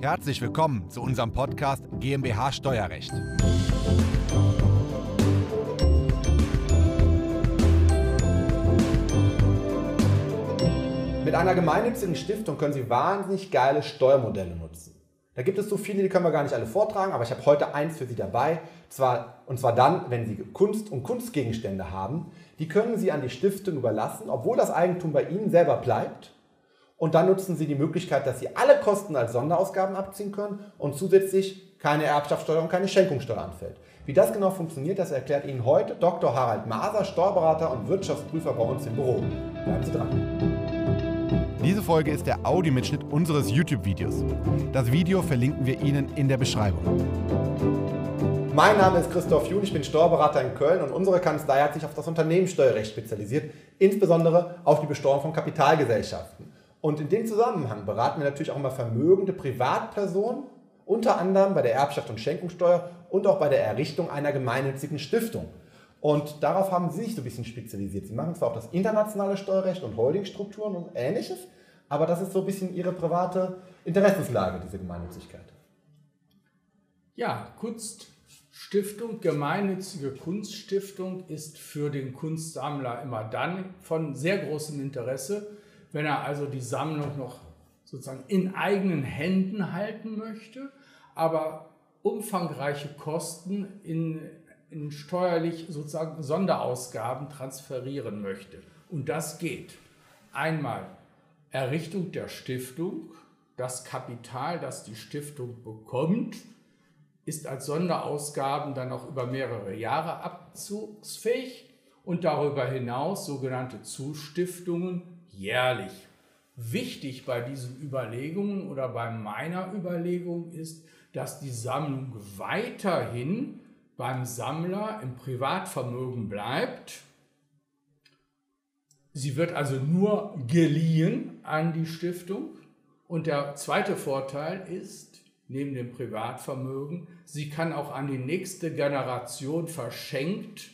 Herzlich willkommen zu unserem Podcast GmbH Steuerrecht. Mit einer gemeinnützigen Stiftung können Sie wahnsinnig geile Steuermodelle nutzen. Da gibt es so viele, die können wir gar nicht alle vortragen, aber ich habe heute eins für Sie dabei. Zwar, und zwar dann, wenn Sie Kunst und Kunstgegenstände haben. Die können Sie an die Stiftung überlassen, obwohl das Eigentum bei Ihnen selber bleibt. Und dann nutzen Sie die Möglichkeit, dass Sie alle Kosten als Sonderausgaben abziehen können und zusätzlich keine Erbschaftssteuer und keine Schenkungssteuer anfällt. Wie das genau funktioniert, das erklärt Ihnen heute Dr. Harald Maser, Steuerberater und Wirtschaftsprüfer bei uns im Büro. Bleiben Sie dran. Diese Folge ist der Audiomitschnitt unseres YouTube-Videos. Das Video verlinken wir Ihnen in der Beschreibung. Mein Name ist Christoph Jun, ich bin Steuerberater in Köln und unsere Kanzlei hat sich auf das Unternehmenssteuerrecht spezialisiert, insbesondere auf die Besteuerung von Kapitalgesellschaften. Und in dem Zusammenhang beraten wir natürlich auch immer vermögende Privatpersonen, unter anderem bei der Erbschaft und Schenkungssteuer und auch bei der Errichtung einer gemeinnützigen Stiftung. Und darauf haben Sie sich so ein bisschen spezialisiert. Sie machen zwar auch das internationale Steuerrecht und Holdingstrukturen und ähnliches, aber das ist so ein bisschen Ihre private Interessenslage, diese Gemeinnützigkeit. Ja, Kunststiftung, gemeinnützige Kunststiftung ist für den Kunstsammler immer dann von sehr großem Interesse, wenn er also die Sammlung noch sozusagen in eigenen Händen halten möchte, aber umfangreiche Kosten in, in steuerlich sozusagen Sonderausgaben transferieren möchte. Und das geht. Einmal Errichtung der Stiftung. Das Kapital, das die Stiftung bekommt, ist als Sonderausgaben dann auch über mehrere Jahre abzugsfähig und darüber hinaus sogenannte Zustiftungen jährlich. Wichtig bei diesen Überlegungen oder bei meiner Überlegung ist, dass die Sammlung weiterhin beim Sammler im Privatvermögen bleibt Sie wird also nur geliehen an die Stiftung. Und der zweite Vorteil ist, neben dem Privatvermögen, sie kann auch an die nächste Generation verschenkt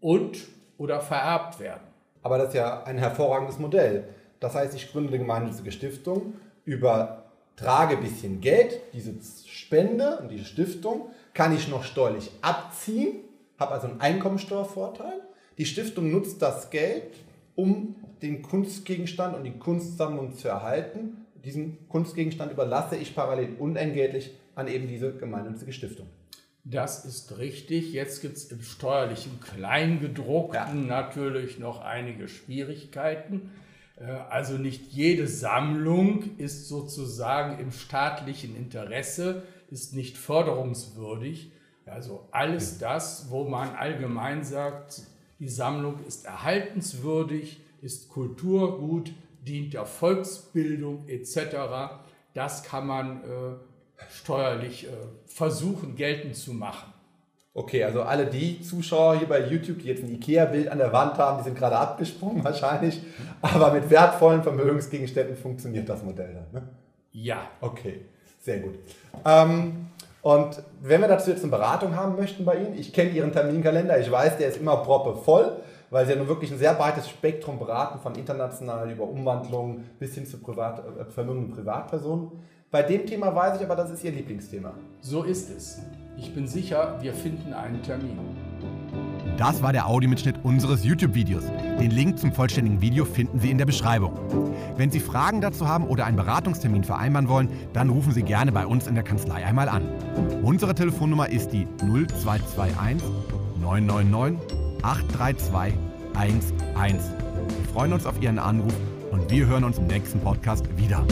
und oder vererbt werden. Aber das ist ja ein hervorragendes Modell. Das heißt, ich gründe eine gemeinnützige Stiftung, übertrage ein bisschen Geld, diese Spende und diese Stiftung kann ich noch steuerlich abziehen, habe also einen Einkommensteuervorteil. Die Stiftung nutzt das Geld um den Kunstgegenstand und die Kunstsammlung zu erhalten. Diesen Kunstgegenstand überlasse ich parallel unentgeltlich an eben diese gemeinnützige Stiftung. Das ist richtig. Jetzt gibt es im steuerlichen Kleingedruckten ja. natürlich noch einige Schwierigkeiten. Äh, also nicht jede Sammlung ist sozusagen im staatlichen Interesse, ist nicht förderungswürdig. Also alles das, wo man allgemein sagt, die Sammlung ist erhaltenswürdig, ist Kulturgut, dient der Volksbildung etc. Das kann man äh, steuerlich äh, versuchen geltend zu machen. Okay, also alle die Zuschauer hier bei YouTube, die jetzt ein IKEA-Bild an der Wand haben, die sind gerade abgesprungen wahrscheinlich. Aber mit wertvollen Vermögensgegenständen funktioniert das Modell dann. Ne? Ja. Okay, sehr gut. Ähm, und wenn wir dazu jetzt eine Beratung haben möchten bei Ihnen, ich kenne Ihren Terminkalender, ich weiß, der ist immer proppe voll, weil Sie ja nun wirklich ein sehr breites Spektrum beraten, von international über Umwandlungen bis hin zu Privat, äh, vermögenden Privatpersonen. Bei dem Thema weiß ich aber, das ist Ihr Lieblingsthema. So ist es. Ich bin sicher, wir finden einen Termin. Das war der Audiomitschnitt unseres YouTube-Videos. Den Link zum vollständigen Video finden Sie in der Beschreibung. Wenn Sie Fragen dazu haben oder einen Beratungstermin vereinbaren wollen, dann rufen Sie gerne bei uns in der Kanzlei einmal an. Unsere Telefonnummer ist die 0221 999 832 11. Wir freuen uns auf Ihren Anruf und wir hören uns im nächsten Podcast wieder.